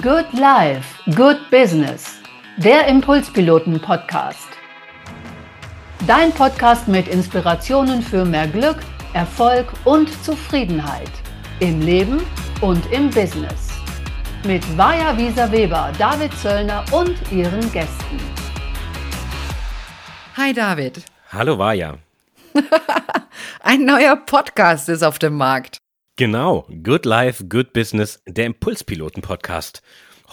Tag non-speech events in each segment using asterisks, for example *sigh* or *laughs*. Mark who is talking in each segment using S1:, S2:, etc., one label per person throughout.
S1: Good Life, Good Business. Der Impulspiloten-Podcast. Dein Podcast mit Inspirationen für mehr Glück, Erfolg und Zufriedenheit. Im Leben und im Business. Mit Vaja Wieser Weber, David Zöllner und ihren Gästen.
S2: Hi David.
S3: Hallo Vaja. *laughs*
S2: Ein neuer Podcast ist auf dem Markt.
S3: Genau, Good Life, Good Business, der Impulspiloten-Podcast.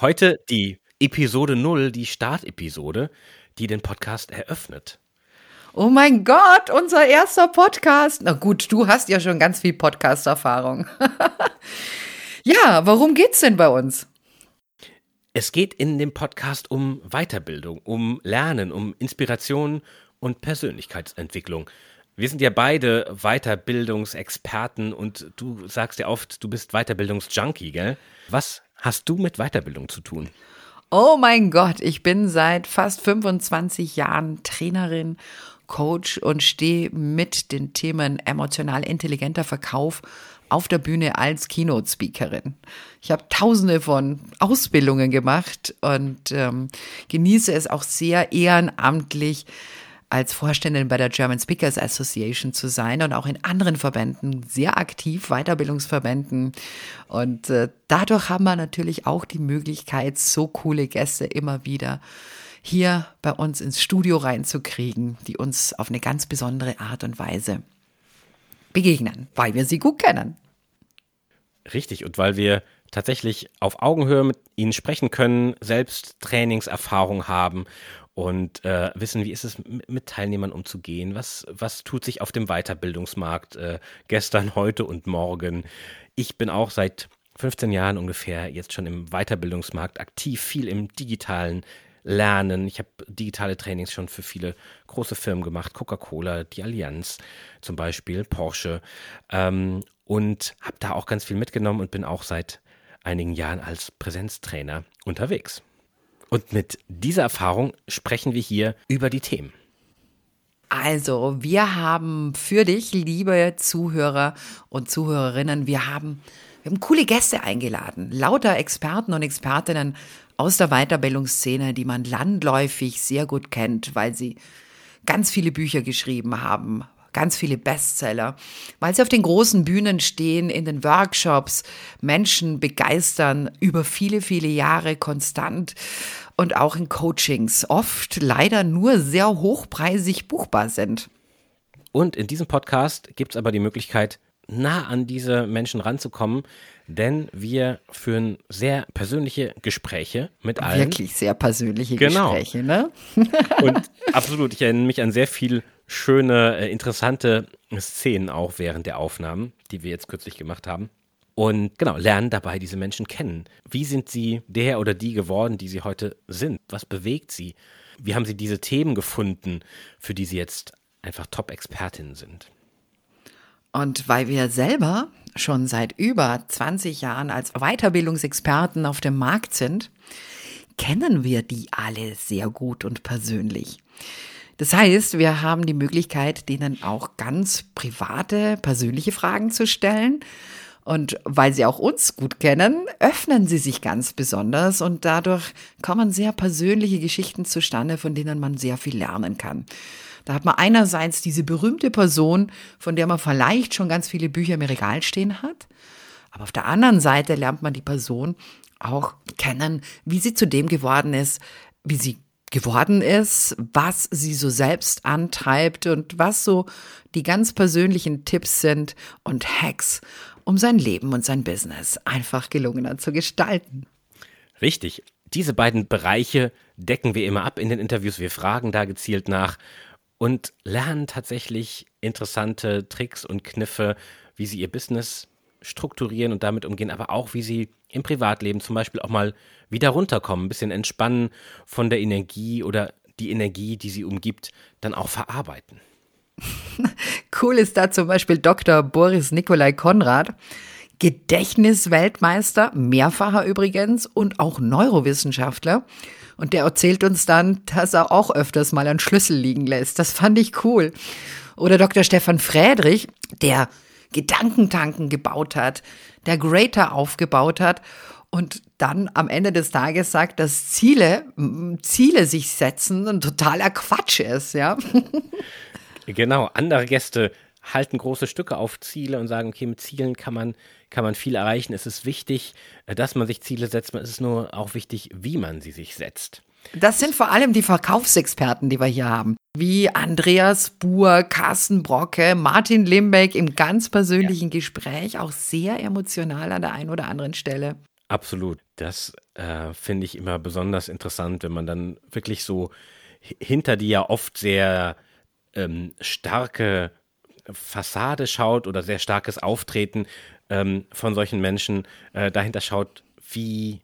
S3: Heute die Episode 0, die Startepisode, die den Podcast eröffnet.
S2: Oh mein Gott, unser erster Podcast. Na gut, du hast ja schon ganz viel Podcast-Erfahrung. *laughs* ja, worum geht's denn bei uns?
S3: Es geht in dem Podcast um Weiterbildung, um Lernen, um Inspiration und Persönlichkeitsentwicklung. Wir sind ja beide Weiterbildungsexperten und du sagst ja oft, du bist Weiterbildungsjunkie, gell? Was hast du mit Weiterbildung zu tun?
S2: Oh mein Gott, ich bin seit fast 25 Jahren Trainerin, Coach und stehe mit den Themen emotional intelligenter Verkauf auf der Bühne als Keynote-Speakerin. Ich habe tausende von Ausbildungen gemacht und ähm, genieße es auch sehr ehrenamtlich, als Vorständin bei der German Speakers Association zu sein und auch in anderen Verbänden sehr aktiv, Weiterbildungsverbänden. Und äh, dadurch haben wir natürlich auch die Möglichkeit, so coole Gäste immer wieder hier bei uns ins Studio reinzukriegen, die uns auf eine ganz besondere Art und Weise begegnen, weil wir sie gut kennen.
S3: Richtig, und weil wir tatsächlich auf Augenhöhe mit ihnen sprechen können, selbst Trainingserfahrung haben und äh, wissen, wie ist es mit Teilnehmern umzugehen, was, was tut sich auf dem Weiterbildungsmarkt äh, gestern, heute und morgen. Ich bin auch seit 15 Jahren ungefähr jetzt schon im Weiterbildungsmarkt aktiv, viel im digitalen Lernen. Ich habe digitale Trainings schon für viele große Firmen gemacht, Coca-Cola, die Allianz zum Beispiel, Porsche ähm, und habe da auch ganz viel mitgenommen und bin auch seit einigen Jahren als Präsenztrainer unterwegs. Und mit dieser Erfahrung sprechen wir hier über die Themen.
S2: Also, wir haben für dich, liebe Zuhörer und Zuhörerinnen, wir haben, wir haben coole Gäste eingeladen. Lauter Experten und Expertinnen aus der Weiterbildungsszene, die man landläufig sehr gut kennt, weil sie ganz viele Bücher geschrieben haben, ganz viele Bestseller, weil sie auf den großen Bühnen stehen, in den Workshops, Menschen begeistern über viele, viele Jahre konstant und auch in Coachings oft leider nur sehr hochpreisig buchbar sind.
S3: Und in diesem Podcast gibt es aber die Möglichkeit, nah an diese Menschen ranzukommen, denn wir führen sehr persönliche Gespräche mit allen.
S2: Wirklich sehr persönliche genau. Gespräche, ne?
S3: Und absolut, ich erinnere mich an sehr viel schöne, äh, interessante Szenen auch während der Aufnahmen, die wir jetzt kürzlich gemacht haben. Und genau, lernen dabei diese Menschen kennen. Wie sind sie der oder die geworden, die sie heute sind? Was bewegt sie? Wie haben sie diese Themen gefunden, für die sie jetzt einfach Top-Expertinnen sind?
S2: Und weil wir selber schon seit über 20 Jahren als Weiterbildungsexperten auf dem Markt sind, kennen wir die alle sehr gut und persönlich. Das heißt, wir haben die Möglichkeit, denen auch ganz private, persönliche Fragen zu stellen. Und weil sie auch uns gut kennen, öffnen sie sich ganz besonders und dadurch kommen sehr persönliche Geschichten zustande, von denen man sehr viel lernen kann. Da hat man einerseits diese berühmte Person, von der man vielleicht schon ganz viele Bücher im Regal stehen hat. Aber auf der anderen Seite lernt man die Person auch kennen, wie sie zu dem geworden ist, wie sie geworden ist, was sie so selbst antreibt und was so die ganz persönlichen Tipps sind und Hacks, um sein Leben und sein Business einfach gelungener zu gestalten.
S3: Richtig. Diese beiden Bereiche decken wir immer ab in den Interviews. Wir fragen da gezielt nach und lernen tatsächlich interessante Tricks und Kniffe, wie sie ihr Business strukturieren und damit umgehen, aber auch wie sie im Privatleben zum Beispiel auch mal wieder runterkommen, ein bisschen entspannen von der Energie oder die Energie, die sie umgibt, dann auch verarbeiten. *laughs*
S2: Cool ist da zum Beispiel Dr. Boris Nikolai Konrad, Gedächtnisweltmeister, mehrfacher übrigens und auch Neurowissenschaftler. Und der erzählt uns dann, dass er auch öfters mal einen Schlüssel liegen lässt. Das fand ich cool. Oder Dr. Stefan Friedrich, der Gedankentanken gebaut hat, der Greater aufgebaut hat und dann am Ende des Tages sagt, dass Ziele, Ziele sich setzen ein totaler Quatsch ist, ja. *laughs*
S3: Genau, andere Gäste halten große Stücke auf Ziele und sagen, okay, mit Zielen kann man, kann man viel erreichen. Es ist wichtig, dass man sich Ziele setzt. Es ist nur auch wichtig, wie man sie sich setzt.
S2: Das sind vor allem die Verkaufsexperten, die wir hier haben. Wie Andreas Buhr, Carsten Brocke, Martin Limbeck im ganz persönlichen ja. Gespräch, auch sehr emotional an der einen oder anderen Stelle.
S3: Absolut. Das äh, finde ich immer besonders interessant, wenn man dann wirklich so hinter die ja oft sehr ähm, starke Fassade schaut oder sehr starkes Auftreten ähm, von solchen Menschen, äh, dahinter schaut, wie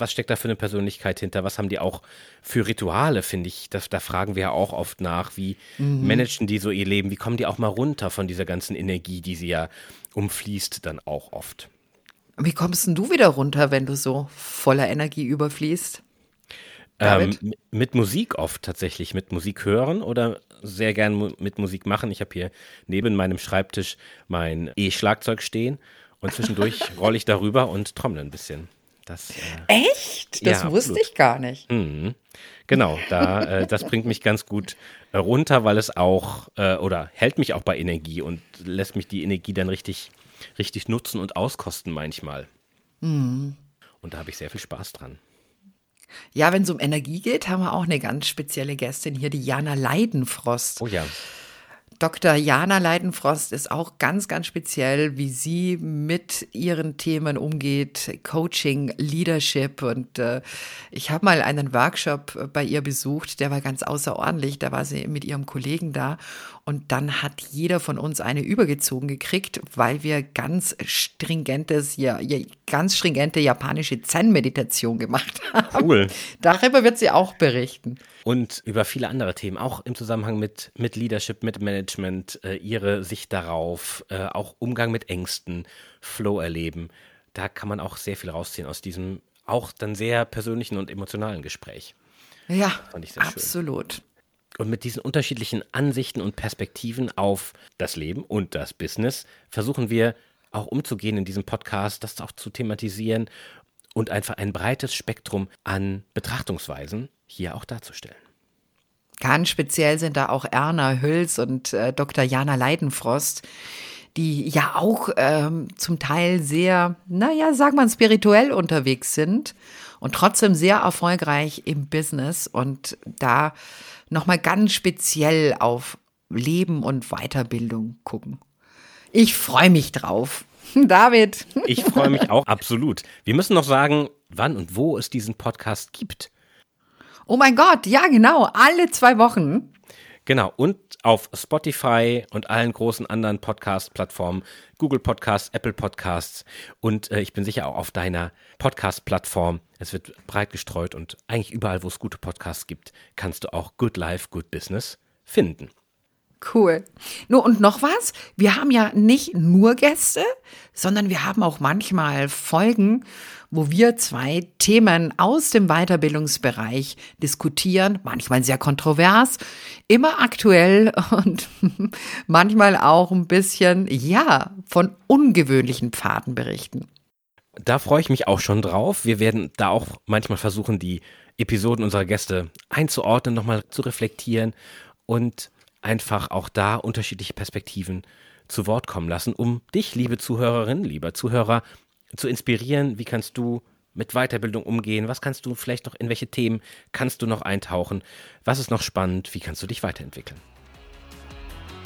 S3: was steckt da für eine Persönlichkeit hinter? Was haben die auch für Rituale, finde ich? Das, da fragen wir ja auch oft nach. Wie mhm. managen die so ihr Leben? Wie kommen die auch mal runter von dieser ganzen Energie, die sie ja umfließt, dann auch oft?
S2: Wie kommst denn du wieder runter, wenn du so voller Energie überfließt?
S3: Ähm, mit Musik oft tatsächlich, mit Musik hören oder sehr gern mu mit Musik machen. Ich habe hier neben meinem Schreibtisch mein E-Schlagzeug stehen und zwischendurch *laughs* rolle ich darüber und trommle ein bisschen.
S2: Das, äh, Echt? Das ja, wusste ich gar nicht.
S3: Mhm. Genau, da, äh, das bringt mich ganz gut äh, runter, weil es auch äh, oder hält mich auch bei Energie und lässt mich die Energie dann richtig, richtig nutzen und auskosten manchmal. Mhm. Und da habe ich sehr viel Spaß dran.
S2: Ja, wenn es um Energie geht, haben wir auch eine ganz spezielle Gästin hier, die Jana Leidenfrost.
S3: Oh ja.
S2: Dr. Jana Leidenfrost ist auch ganz, ganz speziell, wie sie mit ihren Themen umgeht, Coaching, Leadership. Und äh, ich habe mal einen Workshop bei ihr besucht, der war ganz außerordentlich. Da war sie mit ihrem Kollegen da und dann hat jeder von uns eine übergezogen gekriegt, weil wir ganz stringentes, ja, ganz stringente japanische Zen-Meditation gemacht *laughs* haben. Cool. Darüber wird sie auch berichten.
S3: Und über viele andere Themen, auch im Zusammenhang mit, mit Leadership, mit Management, äh, ihre Sicht darauf, äh, auch Umgang mit Ängsten, Flow erleben. Da kann man auch sehr viel rausziehen aus diesem auch dann sehr persönlichen und emotionalen Gespräch.
S2: Ja, absolut. Schön.
S3: Und mit diesen unterschiedlichen Ansichten und Perspektiven auf das Leben und das Business versuchen wir auch umzugehen in diesem Podcast, das auch zu thematisieren und einfach ein breites Spektrum an Betrachtungsweisen hier auch darzustellen.
S2: Ganz speziell sind da auch Erna Hüls und äh, Dr. Jana Leidenfrost, die ja auch ähm, zum Teil sehr, naja, sag mal, spirituell unterwegs sind und trotzdem sehr erfolgreich im Business und da nochmal ganz speziell auf Leben und Weiterbildung gucken. Ich freue mich drauf. *laughs* David.
S3: Ich freue mich auch absolut. Wir müssen noch sagen, wann und wo es diesen Podcast gibt.
S2: Oh mein Gott, ja genau, alle zwei Wochen.
S3: Genau, und auf Spotify und allen großen anderen Podcast-Plattformen, Google Podcasts, Apple Podcasts und äh, ich bin sicher auch auf deiner Podcast-Plattform. Es wird breit gestreut und eigentlich überall, wo es gute Podcasts gibt, kannst du auch Good Life, Good Business finden.
S2: Cool. Nur und noch was? Wir haben ja nicht nur Gäste, sondern wir haben auch manchmal Folgen, wo wir zwei Themen aus dem Weiterbildungsbereich diskutieren, manchmal sehr kontrovers, immer aktuell *laughs* und manchmal auch ein bisschen, ja, von ungewöhnlichen Pfaden berichten.
S3: Da freue ich mich auch schon drauf. Wir werden da auch manchmal versuchen, die Episoden unserer Gäste einzuordnen, nochmal zu reflektieren und einfach auch da unterschiedliche Perspektiven zu Wort kommen lassen, um dich, liebe Zuhörerin, lieber Zuhörer, zu inspirieren. Wie kannst du mit Weiterbildung umgehen? Was kannst du vielleicht noch, in welche Themen kannst du noch eintauchen? Was ist noch spannend? Wie kannst du dich weiterentwickeln?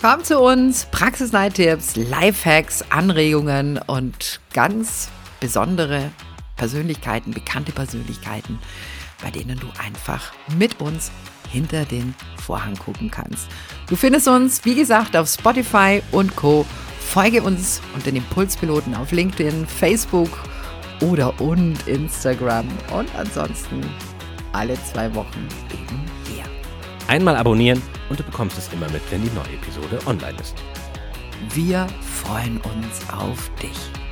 S2: Komm zu uns, Praxisleittipps, Lifehacks, Anregungen und ganz besondere Persönlichkeiten, bekannte Persönlichkeiten, bei denen du einfach mit uns hinter den Vorhang gucken kannst. Du findest uns, wie gesagt, auf Spotify und Co. Folge uns unter den Impulspiloten auf LinkedIn, Facebook oder und Instagram. Und ansonsten alle zwei Wochen eben hier.
S3: Einmal abonnieren und du bekommst es immer mit, wenn die neue Episode online ist.
S2: Wir freuen uns auf dich.